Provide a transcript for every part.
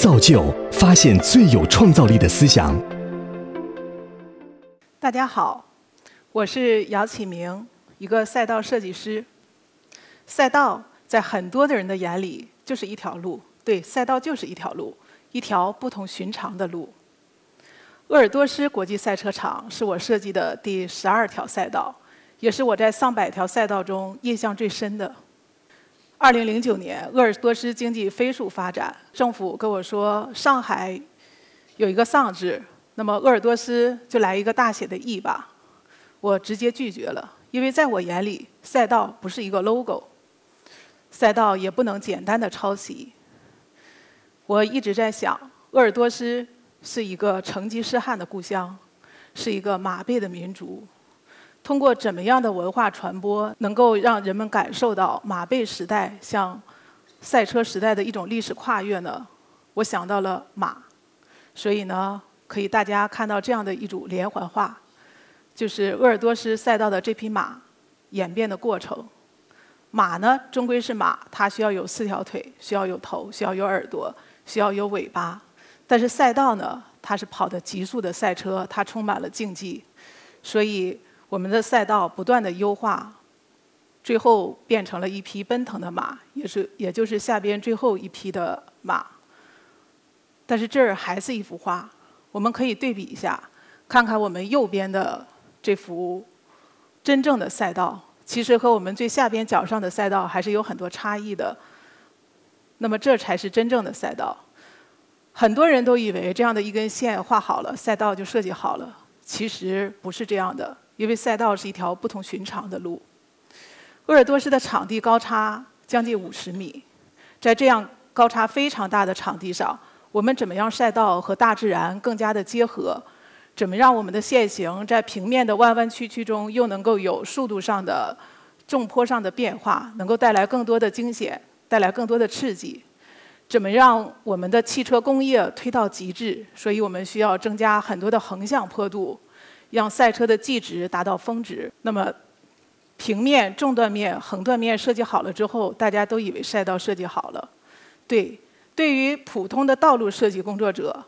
造就发现最有创造力的思想。大家好，我是姚启明，一个赛道设计师。赛道在很多的人的眼里就是一条路，对，赛道就是一条路，一条不同寻常的路。鄂尔多斯国际赛车场是我设计的第十二条赛道，也是我在上百条赛道中印象最深的。二零零九年，鄂尔多斯经济飞速发展，政府跟我说上海有一个“丧”字，那么鄂尔多斯就来一个大写的“ “E” ”吧。我直接拒绝了，因为在我眼里，赛道不是一个 logo，赛道也不能简单的抄袭。我一直在想，鄂尔多斯。是一个成吉思汗的故乡，是一个马背的民族。通过怎么样的文化传播，能够让人们感受到马背时代向赛车时代的一种历史跨越呢？我想到了马，所以呢，可以大家看到这样的一组连环画，就是鄂尔多斯赛道的这匹马演变的过程。马呢，终归是马，它需要有四条腿，需要有头，需要有耳朵，需要有尾巴。但是赛道呢，它是跑的极速的赛车，它充满了竞技，所以我们的赛道不断的优化，最后变成了一匹奔腾的马，也是也就是下边最后一匹的马。但是这儿还是一幅画，我们可以对比一下，看看我们右边的这幅真正的赛道，其实和我们最下边脚上的赛道还是有很多差异的。那么这才是真正的赛道。很多人都以为这样的一根线画好了，赛道就设计好了。其实不是这样的，因为赛道是一条不同寻常的路。鄂尔多斯的场地高差将近五十米，在这样高差非常大的场地上，我们怎么样赛道和大自然更加的结合？怎么让我们的线型在平面的弯弯曲曲中，又能够有速度上的重坡上的变化，能够带来更多的惊险，带来更多的刺激？怎么让我们的汽车工业推到极致？所以我们需要增加很多的横向坡度，让赛车的计值达到峰值。那么，平面、纵断面、横断面设计好了之后，大家都以为赛道设计好了。对，对于普通的道路设计工作者，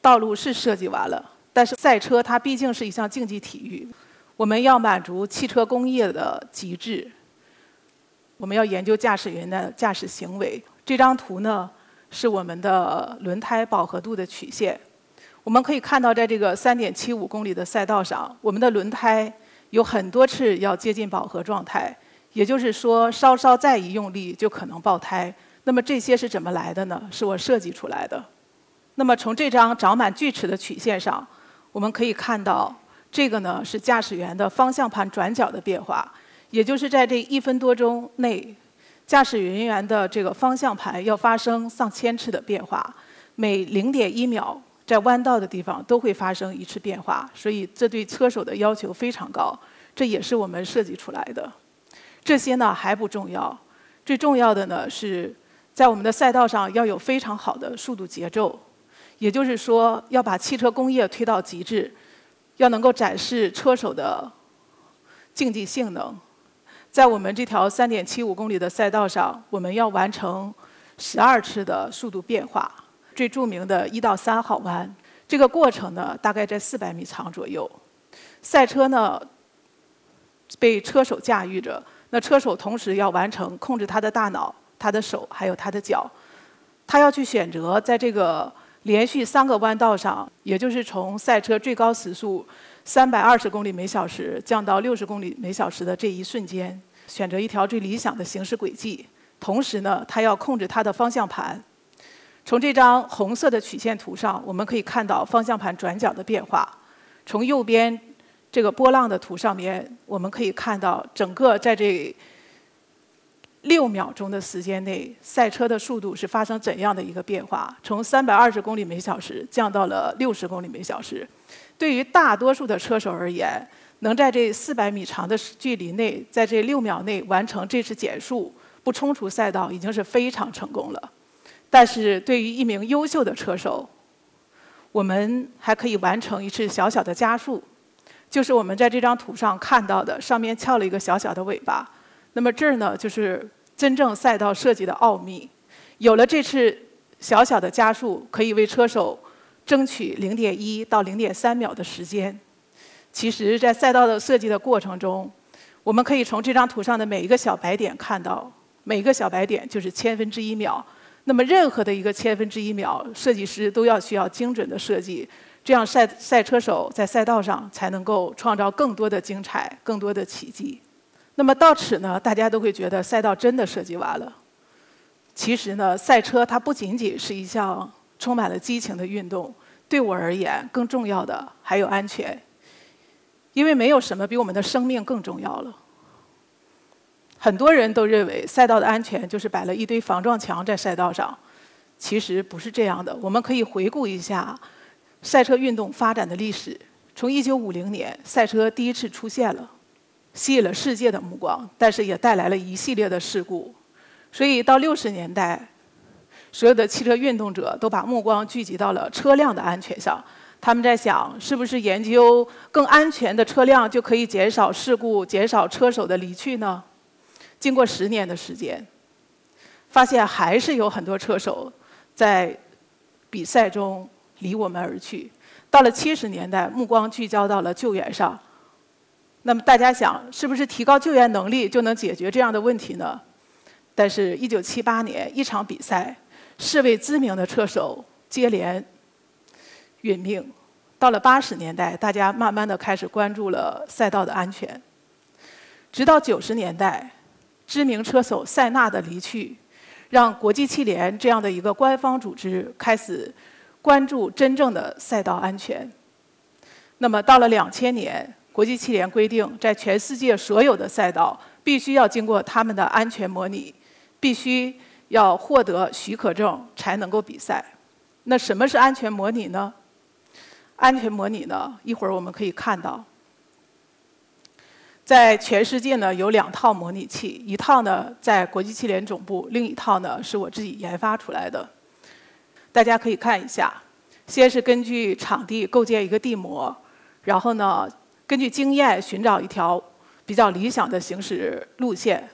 道路是设计完了，但是赛车它毕竟是一项竞技体育，我们要满足汽车工业的极致，我们要研究驾驶员的驾驶行为。这张图呢？是我们的轮胎饱和度的曲线。我们可以看到，在这个3.75公里的赛道上，我们的轮胎有很多次要接近饱和状态，也就是说，稍稍再一用力就可能爆胎。那么这些是怎么来的呢？是我设计出来的。那么从这张长满锯齿的曲线上，我们可以看到，这个呢是驾驶员的方向盘转角的变化，也就是在这一分多钟内。驾驶人员的这个方向盘要发生上千次的变化，每零点一秒在弯道的地方都会发生一次变化，所以这对车手的要求非常高，这也是我们设计出来的。这些呢还不重要，最重要的呢是在我们的赛道上要有非常好的速度节奏，也就是说要把汽车工业推到极致，要能够展示车手的竞技性能。在我们这条3.75公里的赛道上，我们要完成12次的速度变化。最著名的一到三号弯，这个过程呢，大概在四百米长左右。赛车呢，被车手驾驭着，那车手同时要完成控制他的大脑、他的手还有他的脚。他要去选择在这个连续三个弯道上，也就是从赛车最高时速。三百二十公里每小时降到六十公里每小时的这一瞬间，选择一条最理想的行驶轨迹。同时呢，他要控制他的方向盘。从这张红色的曲线图上，我们可以看到方向盘转角的变化。从右边这个波浪的图上面，我们可以看到整个在这六秒钟的时间内，赛车的速度是发生怎样的一个变化？从三百二十公里每小时降到了六十公里每小时。对于大多数的车手而言，能在这四百米长的距离内，在这六秒内完成这次减速，不冲出赛道，已经是非常成功了。但是对于一名优秀的车手，我们还可以完成一次小小的加速，就是我们在这张图上看到的，上面翘了一个小小的尾巴。那么这儿呢，就是真正赛道设计的奥秘。有了这次小小的加速可以为车手争取零点一到零点三秒的时间。其实，在赛道的设计的过程中，我们可以从这张图上的每一个小白点看到，每一个小白点就是千分之一秒。那么，任何的一个千分之一秒，设计师都要需要精准的设计，这样赛赛车手在赛道上才能够创造更多的精彩、更多的奇迹。那么到此呢，大家都会觉得赛道真的设计完了。其实呢，赛车它不仅仅是一项充满了激情的运动，对我而言，更重要的还有安全。因为没有什么比我们的生命更重要了。很多人都认为赛道的安全就是摆了一堆防撞墙在赛道上，其实不是这样的。我们可以回顾一下赛车运动发展的历史，从1950年赛车第一次出现了，吸引了世界的目光，但是也带来了一系列的事故。所以到60年代，所有的汽车运动者都把目光聚集到了车辆的安全上。他们在想，是不是研究更安全的车辆就可以减少事故、减少车手的离去呢？经过十年的时间，发现还是有很多车手在比赛中离我们而去。到了七十年代，目光聚焦到了救援上。那么大家想，是不是提高救援能力就能解决这样的问题呢？但是，一九七八年一场比赛，四位知名的车手接连。殒命，到了八十年代，大家慢慢的开始关注了赛道的安全。直到九十年代，知名车手塞纳的离去，让国际汽联这样的一个官方组织开始关注真正的赛道安全。那么到了两千年，国际汽联规定，在全世界所有的赛道必须要经过他们的安全模拟，必须要获得许可证才能够比赛。那什么是安全模拟呢？安全模拟呢？一会儿我们可以看到，在全世界呢有两套模拟器，一套呢在国际汽联总部，另一套呢是我自己研发出来的。大家可以看一下，先是根据场地构建一个地模，然后呢根据经验寻找一条比较理想的行驶路线，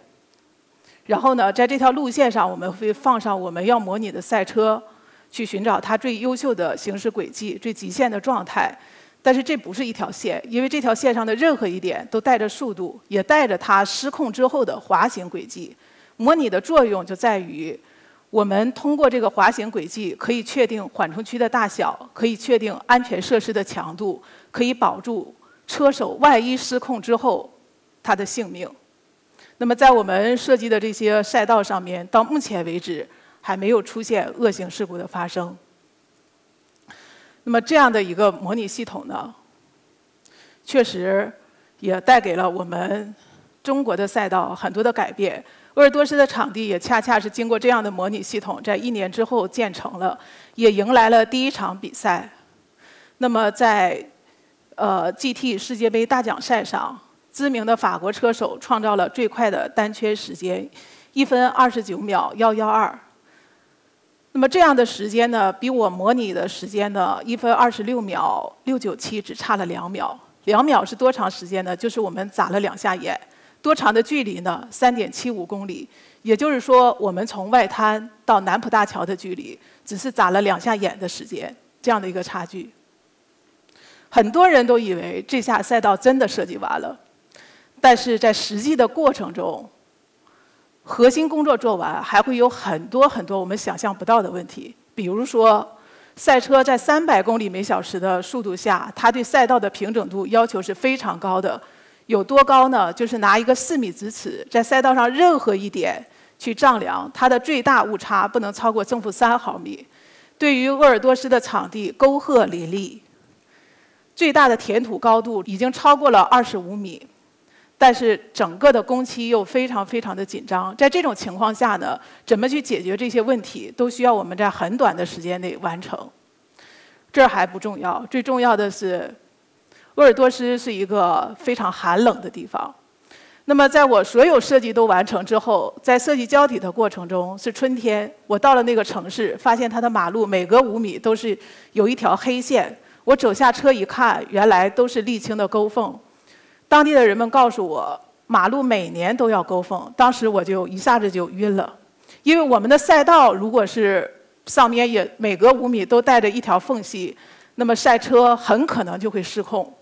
然后呢在这条路线上我们会放上我们要模拟的赛车。去寻找它最优秀的行驶轨迹、最极限的状态，但是这不是一条线，因为这条线上的任何一点都带着速度，也带着它失控之后的滑行轨迹。模拟的作用就在于，我们通过这个滑行轨迹，可以确定缓冲区的大小，可以确定安全设施的强度，可以保住车手万一失控之后他的性命。那么在我们设计的这些赛道上面，到目前为止。还没有出现恶性事故的发生。那么这样的一个模拟系统呢，确实也带给了我们中国的赛道很多的改变。鄂尔多斯的场地也恰恰是经过这样的模拟系统，在一年之后建成了，也迎来了第一场比赛。那么在呃 GT 世界杯大奖赛上，知名的法国车手创造了最快的单圈时间，一分二十九秒幺幺二。那么这样的时间呢，比我模拟的时间呢，一分二十六秒六九七只差了两秒。两秒是多长时间呢？就是我们眨了两下眼。多长的距离呢？三点七五公里。也就是说，我们从外滩到南浦大桥的距离，只是眨了两下眼的时间，这样的一个差距。很多人都以为这下赛道真的设计完了，但是在实际的过程中。核心工作做完，还会有很多很多我们想象不到的问题。比如说，赛车在三百公里每小时的速度下，它对赛道的平整度要求是非常高的。有多高呢？就是拿一个四米直尺，在赛道上任何一点去丈量，它的最大误差不能超过正负三毫米。对于鄂尔多斯的场地，沟壑林立，最大的填土高度已经超过了二十五米。但是整个的工期又非常非常的紧张，在这种情况下呢，怎么去解决这些问题，都需要我们在很短的时间内完成。这还不重要，最重要的是，鄂尔多斯是一个非常寒冷的地方。那么在我所有设计都完成之后，在设计胶体的过程中是春天，我到了那个城市，发现它的马路每隔五米都是有一条黑线。我走下车一看，原来都是沥青的沟缝。当地的人们告诉我，马路每年都要沟缝，当时我就一下子就晕了，因为我们的赛道如果是上面也每隔五米都带着一条缝隙，那么赛车很可能就会失控。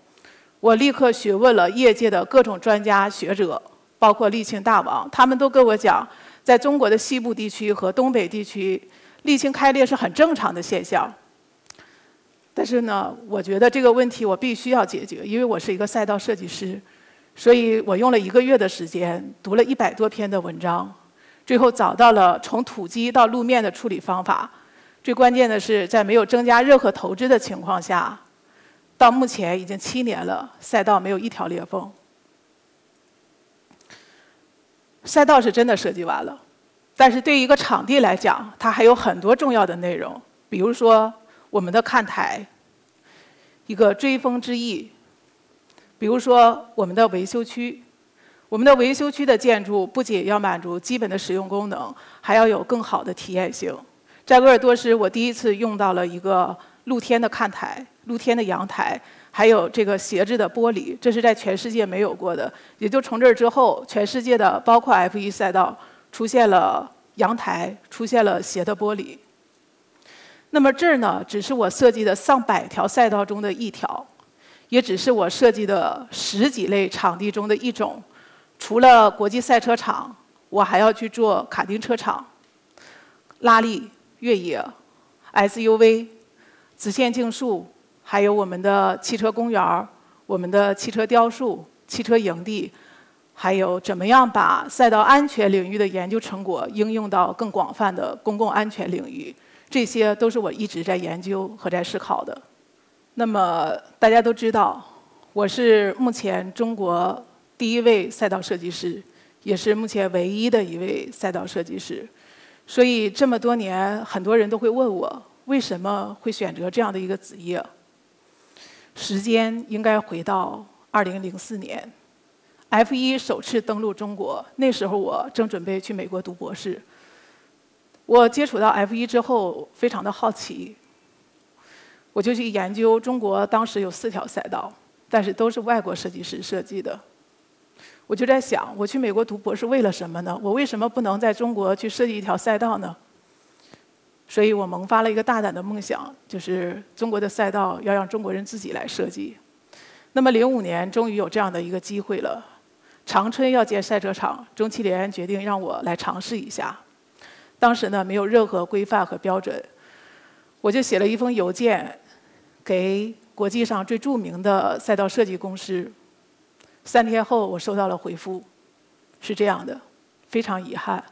我立刻询问了业界的各种专家学者，包括沥青大王，他们都跟我讲，在中国的西部地区和东北地区，沥青开裂是很正常的现象。但是呢，我觉得这个问题我必须要解决，因为我是一个赛道设计师，所以我用了一个月的时间，读了一百多篇的文章，最后找到了从土基到路面的处理方法。最关键的是，在没有增加任何投资的情况下，到目前已经七年了，赛道没有一条裂缝。赛道是真的设计完了，但是对于一个场地来讲，它还有很多重要的内容，比如说。我们的看台，一个追风之翼。比如说，我们的维修区，我们的维修区的建筑不仅要满足基本的使用功能，还要有更好的体验性。在鄂尔多斯，我第一次用到了一个露天的看台、露天的阳台，还有这个斜着的玻璃，这是在全世界没有过的。也就从这儿之后，全世界的包括 F1 赛道出现了阳台，出现了斜的玻璃。那么这儿呢，只是我设计的上百条赛道中的一条，也只是我设计的十几类场地中的一种。除了国际赛车场，我还要去做卡丁车场、拉力、越野、SUV、直线竞速，还有我们的汽车公园儿、我们的汽车雕塑、汽车营地，还有怎么样把赛道安全领域的研究成果应用到更广泛的公共安全领域。这些都是我一直在研究和在思考的。那么大家都知道，我是目前中国第一位赛道设计师，也是目前唯一的一位赛道设计师。所以这么多年，很多人都会问我，为什么会选择这样的一个职业？时间应该回到2004年，F1 首次登陆中国，那时候我正准备去美国读博士。我接触到 F1 之后，非常的好奇，我就去研究中国当时有四条赛道，但是都是外国设计师设计的。我就在想，我去美国读博士为了什么呢？我为什么不能在中国去设计一条赛道呢？所以我萌发了一个大胆的梦想，就是中国的赛道要让中国人自己来设计。那么零五年终于有这样的一个机会了，长春要建赛车场，中汽联决定让我来尝试一下。当时呢，没有任何规范和标准，我就写了一封邮件给国际上最著名的赛道设计公司。三天后，我收到了回复，是这样的：非常遗憾，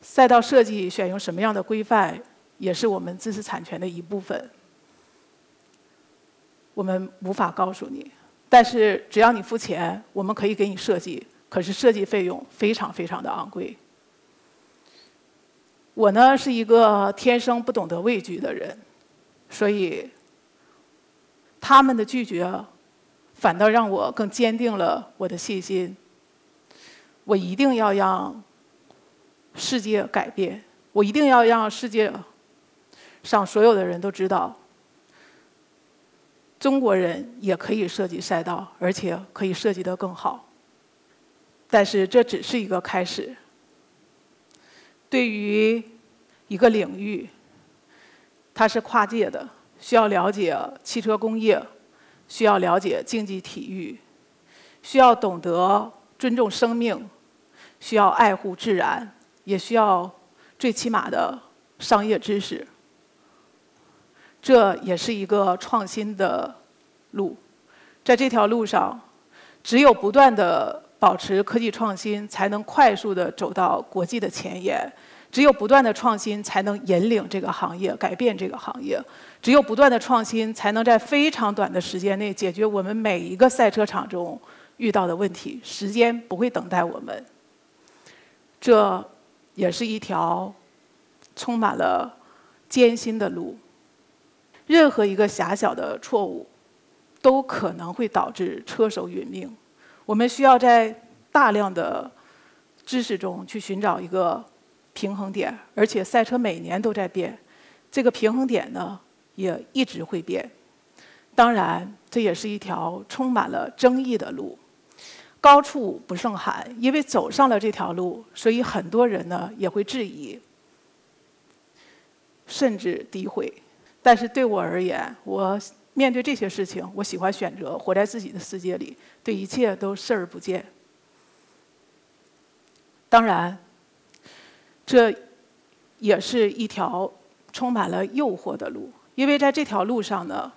赛道设计选用什么样的规范，也是我们知识产权的一部分，我们无法告诉你。但是只要你付钱，我们可以给你设计。可是设计费用非常非常的昂贵。我呢是一个天生不懂得畏惧的人，所以他们的拒绝反倒让我更坚定了我的信心。我一定要让世界改变，我一定要让世界上所有的人都知道，中国人也可以设计赛道，而且可以设计得更好。但是这只是一个开始。对于一个领域，它是跨界的，需要了解汽车工业，需要了解竞技体育，需要懂得尊重生命，需要爱护自然，也需要最起码的商业知识。这也是一个创新的路，在这条路上，只有不断的。保持科技创新，才能快速的走到国际的前沿。只有不断的创新，才能引领这个行业，改变这个行业。只有不断的创新，才能在非常短的时间内解决我们每一个赛车场中遇到的问题。时间不会等待我们。这也是一条充满了艰辛的路。任何一个狭小的错误，都可能会导致车手殒命。我们需要在大量的知识中去寻找一个平衡点，而且赛车每年都在变，这个平衡点呢也一直会变。当然，这也是一条充满了争议的路。高处不胜寒，因为走上了这条路，所以很多人呢也会质疑：甚至诋毁。但是对我而言，我面对这些事情，我喜欢选择活在自己的世界里，对一切都视而不见。当然，这也是一条充满了诱惑的路，因为在这条路上呢，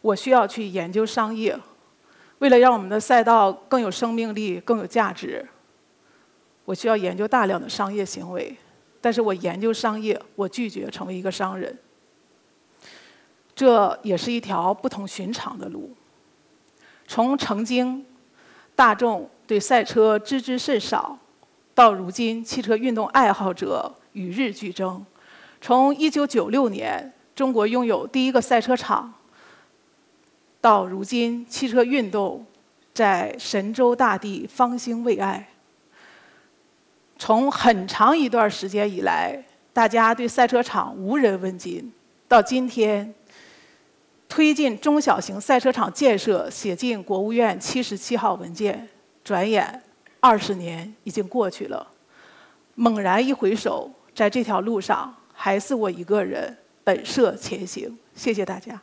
我需要去研究商业。为了让我们的赛道更有生命力、更有价值，我需要研究大量的商业行为。但是我研究商业，我拒绝成为一个商人。这也是一条不同寻常的路。从曾经大众对赛车知之甚少，到如今汽车运动爱好者与日俱增；从1996年中国拥有第一个赛车场，到如今汽车运动在神州大地方兴未艾。从很长一段时间以来，大家对赛车场无人问津，到今天，推进中小型赛车场建设写进国务院七十七号文件，转眼二十年已经过去了。猛然一回首，在这条路上，还是我一个人本色前行。谢谢大家。